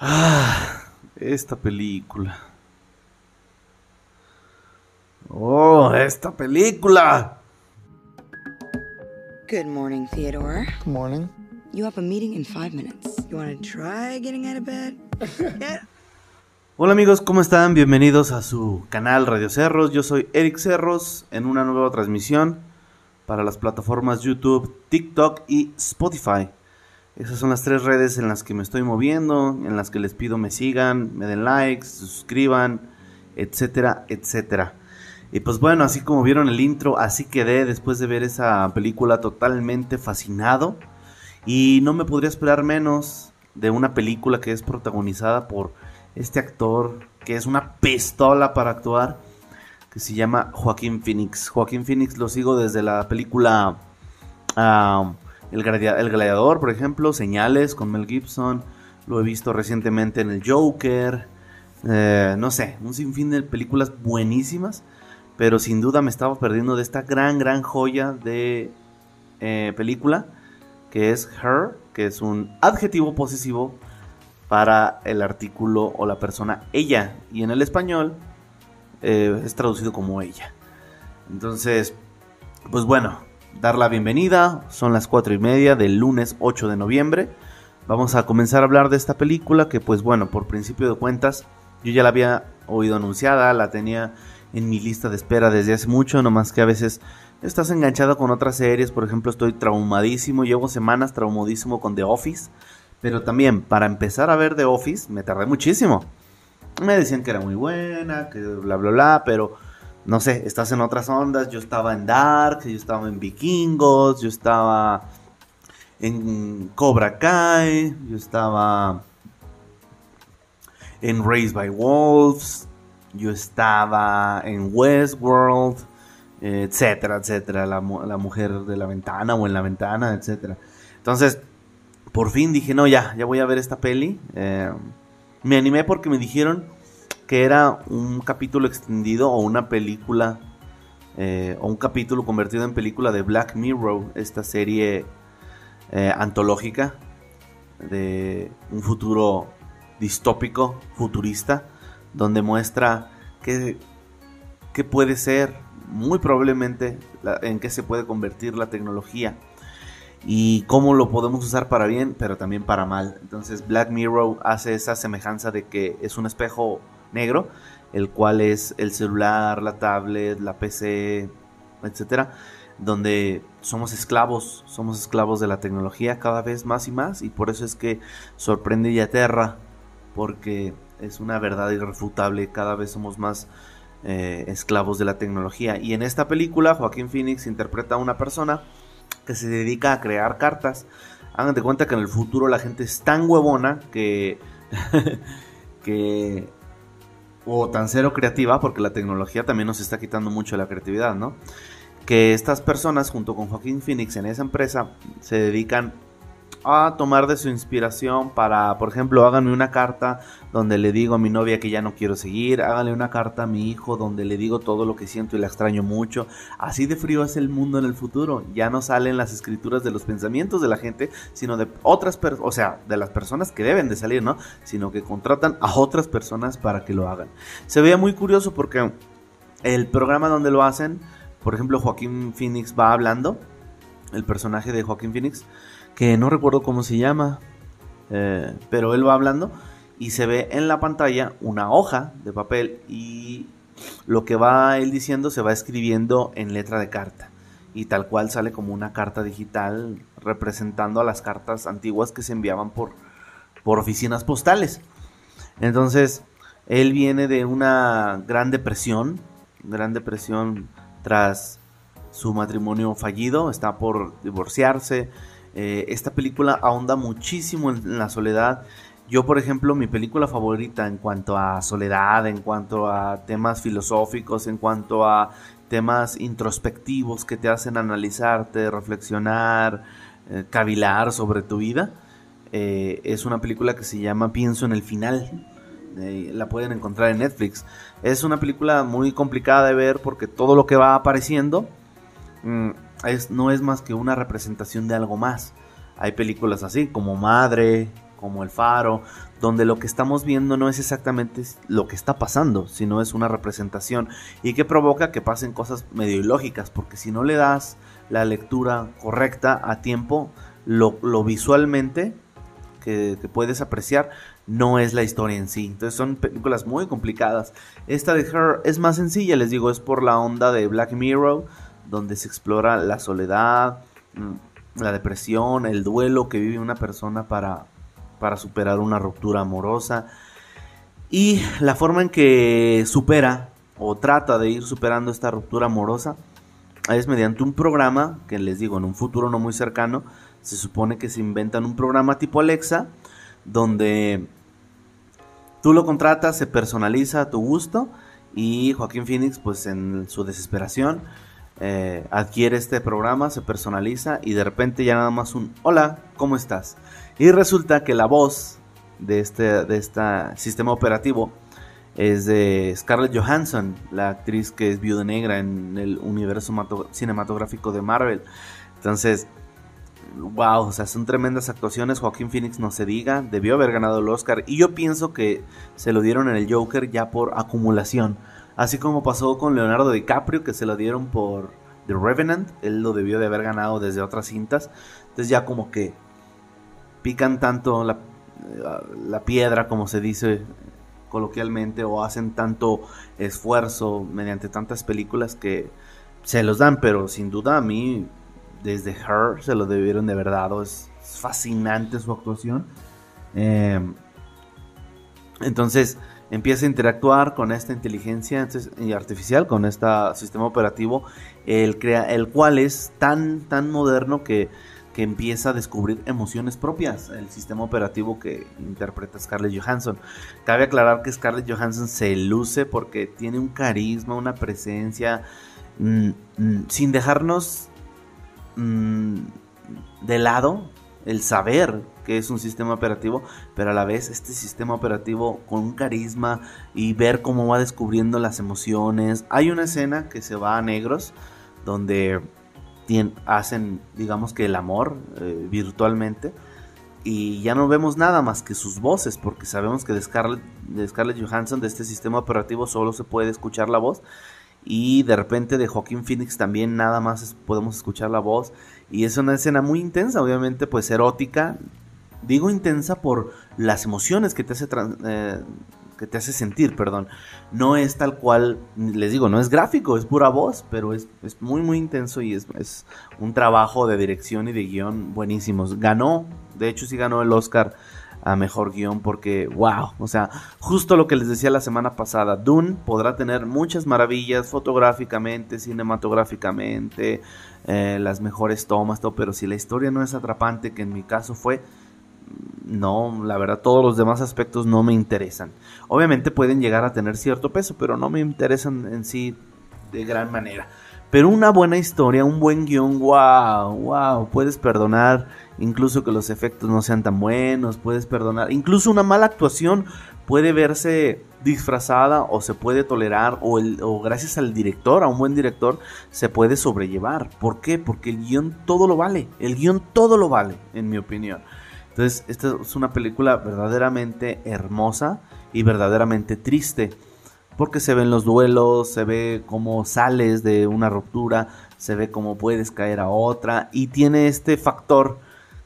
Ah, esta película. Oh, esta película. Good morning, Theodore. Good morning. You have a meeting in five minutes. You want to try getting out of bed? yeah. Hola amigos, ¿cómo están? Bienvenidos a su canal Radio Cerros. Yo soy Eric Cerros en una nueva transmisión para las plataformas YouTube, TikTok y Spotify. Esas son las tres redes en las que me estoy moviendo, en las que les pido me sigan, me den likes, suscriban, etcétera, etcétera. Y pues bueno, así como vieron el intro, así quedé después de ver esa película totalmente fascinado. Y no me podría esperar menos de una película que es protagonizada por este actor que es una pistola para actuar, que se llama Joaquín Phoenix. Joaquín Phoenix lo sigo desde la película... ah, el, Gladiador, por ejemplo, Señales con Mel Gibson. Lo he visto recientemente en El Joker. Eh, no sé, un sinfín de películas buenísimas. Pero sin duda me estaba perdiendo de esta gran, gran joya de eh, película. Que es Her, que es un adjetivo posesivo para el artículo o la persona ella. Y en el español eh, es traducido como ella. Entonces, pues bueno, dar la bienvenida. Son las 4 y media del lunes 8 de noviembre. Vamos a comenzar a hablar de esta película que pues bueno, por principio de cuentas, yo ya la había oído anunciada, la tenía en mi lista de espera desde hace mucho, nomás que a veces estás enganchado con otras series, por ejemplo estoy traumadísimo, llevo semanas traumadísimo con The Office, pero también para empezar a ver The Office me tardé muchísimo. Me decían que era muy buena, que bla bla bla, pero no sé, estás en otras ondas. Yo estaba en Dark, yo estaba en Vikingos, yo estaba en Cobra Kai, yo estaba en Raised by Wolves, yo estaba en Westworld, etcétera, etcétera. La, mujer de la ventana o en la ventana, etcétera. Entonces, por fin dije, no, ya, ya voy a ver esta peli. Eh, me animé porque me dijeron que era un capítulo extendido o una película eh, o un capítulo convertido en película de Black Mirror, esta serie eh, antológica de un futuro distópico, futurista, donde muestra que, que puede ser muy probablemente en qué se puede convertir la tecnología y cómo lo podemos usar para bien, pero también para mal. Entonces Black Mirror hace esa semejanza de que es un espejo negro, el cual es el celular, la tablet, la PC, etcétera, donde somos esclavos, somos esclavos de la tecnología cada vez más y más, y por eso es que sorprende y aterra, porque es una verdad irrefutable, cada vez somos más eh, esclavos de la tecnología. Y en esta película, Joaquín Phoenix interpreta a una persona que se dedica a crear cartas. Hagan de cuenta que en el futuro la gente es tan huevona que, que o tan cero creativa, porque la tecnología también nos está quitando mucho la creatividad, ¿no? Que estas personas, junto con Joaquín Phoenix en esa empresa, se dedican a tomar de su inspiración para, por ejemplo, háganme una carta donde le digo a mi novia que ya no quiero seguir, háganle una carta a mi hijo donde le digo todo lo que siento y la extraño mucho. Así de frío es el mundo en el futuro. Ya no salen las escrituras de los pensamientos de la gente, sino de otras personas, o sea, de las personas que deben de salir, ¿no? Sino que contratan a otras personas para que lo hagan. Se veía muy curioso porque el programa donde lo hacen, por ejemplo, Joaquín Phoenix va hablando, el personaje de Joaquín Phoenix, que no recuerdo cómo se llama, eh, pero él va hablando y se ve en la pantalla una hoja de papel y lo que va él diciendo se va escribiendo en letra de carta y tal cual sale como una carta digital representando a las cartas antiguas que se enviaban por, por oficinas postales. Entonces, él viene de una gran depresión, gran depresión tras su matrimonio fallido, está por divorciarse, eh, esta película ahonda muchísimo en, la soledad. Yo, por ejemplo, mi película favorita en cuanto a soledad, en cuanto a temas filosóficos, en cuanto a temas introspectivos que te hacen analizarte, reflexionar, eh, cavilar sobre tu vida, eh, es una película que se llama Pienso en el final. la pueden encontrar en Netflix. Es una película muy complicada de ver porque todo lo que va apareciendo no es más que una representación de algo más. Hay películas así como Madre, como El Faro, donde lo que estamos viendo no es exactamente lo que está pasando, sino es una representación y que provoca que pasen cosas medio ilógicas, porque si no le das la lectura correcta a tiempo, lo, visualmente que, puedes apreciar no es la historia en sí. Entonces son películas muy complicadas. Esta de Her es más sencilla, les digo, es por la onda de Black Mirror, donde se explora la soledad, mm, la depresión, el duelo que vive una persona para, para superar una ruptura amorosa. Y la forma en que supera o trata de ir superando esta ruptura amorosa es mediante un programa que les digo en un futuro no muy cercano se supone que se inventan un programa tipo Alexa donde tú lo contratas, se personaliza a tu gusto y Joaquín Phoenix pues en su desesperación eh, adquiere este programa, se personaliza y de repente ya nada más un hola, ¿cómo estás? Y resulta que la voz de este, de sistema operativo es de Scarlett Johansson, la actriz que es viuda negra en el universo cinematográfico de Marvel. Entonces, wow, o sea, son tremendas actuaciones. Joaquín Phoenix no se diga, debió haber ganado el Oscar. Y yo pienso que se lo dieron en el Joker ya por acumulación. Así como pasó con Leonardo DiCaprio, que se lo dieron por The Revenant. Él lo debió de haber ganado desde otras cintas. Entonces ya como que pican tanto la, la piedra, como se dice coloquialmente o hacen tanto esfuerzo mediante tantas películas que se los dan, pero sin duda a mí desde Her se lo debieron de verdad, es fascinante su actuación. Em, entonces empieza a interactuar con esta inteligencia artificial, con este sistema operativo, el, cual es tan, tan moderno que que empieza a descubrir emociones propias, el sistema operativo que interpreta Scarlett Johansson. Cabe aclarar que Scarlett Johansson se luce porque tiene un carisma, una presencia, mm, mm, sin dejarnos mm, de lado el saber que es un sistema operativo, pero a la vez este sistema operativo con un carisma y ver cómo va descubriendo las emociones. Hay una escena que se va a negros donde hacen, digamos que el amor eh, virtualmente. Y ya no vemos nada más que sus voces, porque sabemos que de Scarlett, de Scarlett Johansson, de este sistema operativo, solo se puede escuchar la voz. Y de repente de Joaquín Phoenix también nada más podemos escuchar la voz. Y es una escena muy intensa, obviamente, pues erótica. Digo intensa por las emociones que te hace eh, que te hace sentir, perdón. No es tal cual, les digo, no es gráfico, es pura voz, pero es, muy, muy intenso y es, es, un trabajo de dirección y de guion buenísimos. Ganó, de hecho sí ganó el Oscar a mejor guion porque, wow, o sea, justo lo que les decía la semana pasada, Dune podrá tener muchas maravillas fotográficamente, cinematográficamente, eh, las mejores tomas, todo, pero si la historia no es atrapante, que en mi caso fue, no, la verdad todos los demás aspectos no me interesan. Obviamente pueden llegar a tener cierto peso, pero no me interesan en sí de gran manera. Pero una buena historia, un buen guion, wow, wow, puedes perdonar incluso que los efectos no sean tan buenos, puedes perdonar, incluso una mala actuación puede verse disfrazada o se puede tolerar o, gracias al director, a un buen director, se puede sobrellevar. ¿Por qué? Porque el guion todo lo vale, el guion todo lo vale, en mi opinión. Entonces, esta es una película verdaderamente hermosa y verdaderamente triste. Porque se ven los duelos, se ve cómo sales de una ruptura, se ve cómo puedes caer a otra. Y tiene este factor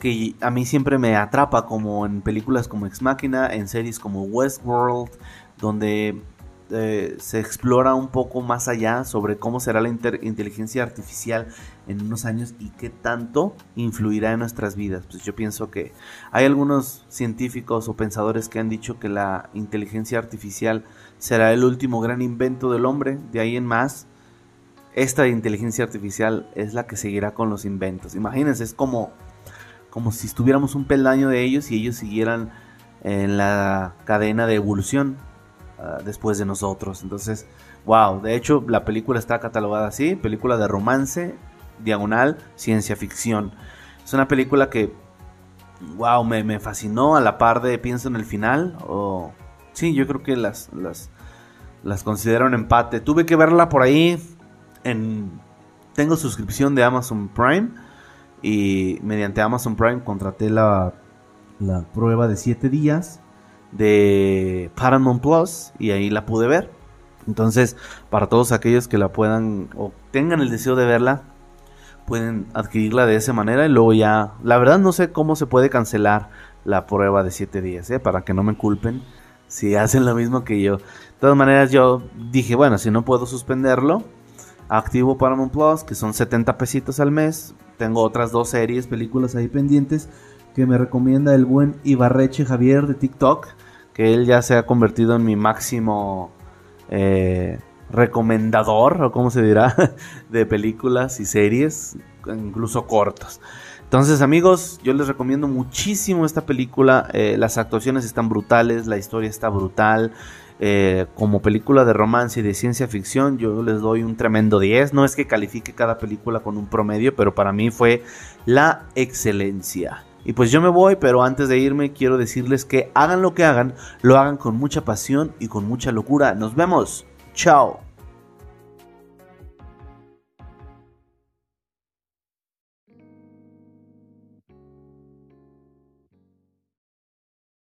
que a mí siempre me atrapa, como en películas como Ex Machina, en series como Westworld, donde eh, se explora un poco más allá sobre cómo será la inteligencia artificial en unos años y qué tanto influirá en nuestras vidas. Pues yo pienso que hay algunos científicos o pensadores que han dicho que la inteligencia artificial será el último gran invento del hombre, de ahí en más. Esta inteligencia artificial es la que seguirá con los inventos. Imagínense, es como, como si estuviéramos un peldaño de ellos y ellos siguieran en la cadena de evolución Ah, después de nosotros. Entonces, wow, de hecho la película está catalogada así, película de romance, diagonal, ciencia ficción. Es una película que, wow, me, fascinó a la par de Pienso en el final. O, sí, yo creo que las, las, las considero un empate. Tuve que verla por ahí en... Tengo suscripción de Amazon Prime y mediante Amazon Prime contraté la la prueba de 7 días de Paramount Plus y ahí la pude ver. Entonces, para todos aquellos que la puedan o tengan el deseo de verla, pueden adquirirla de esa manera y luego ya, la verdad no sé cómo se puede cancelar la prueba de 7 días, ¿eh? para que no me culpen si hacen lo mismo que yo. De todas maneras, yo dije, bueno, si no puedo suspenderlo, activo Paramount Plus, que son 70 pesitos al mes. Tengo otras dos series, películas ahí pendientes que me recomienda el buen Ibarreche Javier de TikTok, que él ya se ha convertido en mi máximo eh, recomendador, o como se dirá, de películas y series, incluso cortas. Entonces amigos, yo les recomiendo muchísimo esta película, eh, las actuaciones están brutales, la historia está brutal, eh, como película de romance y de ciencia ficción, yo les doy un tremendo 10. No es que califique cada película con un promedio, pero para mí fue la excelencia. Y pues yo me voy, pero antes de irme quiero decirles que hagan lo que hagan, lo hagan con mucha pasión y con mucha locura. Nos vemos. Chao.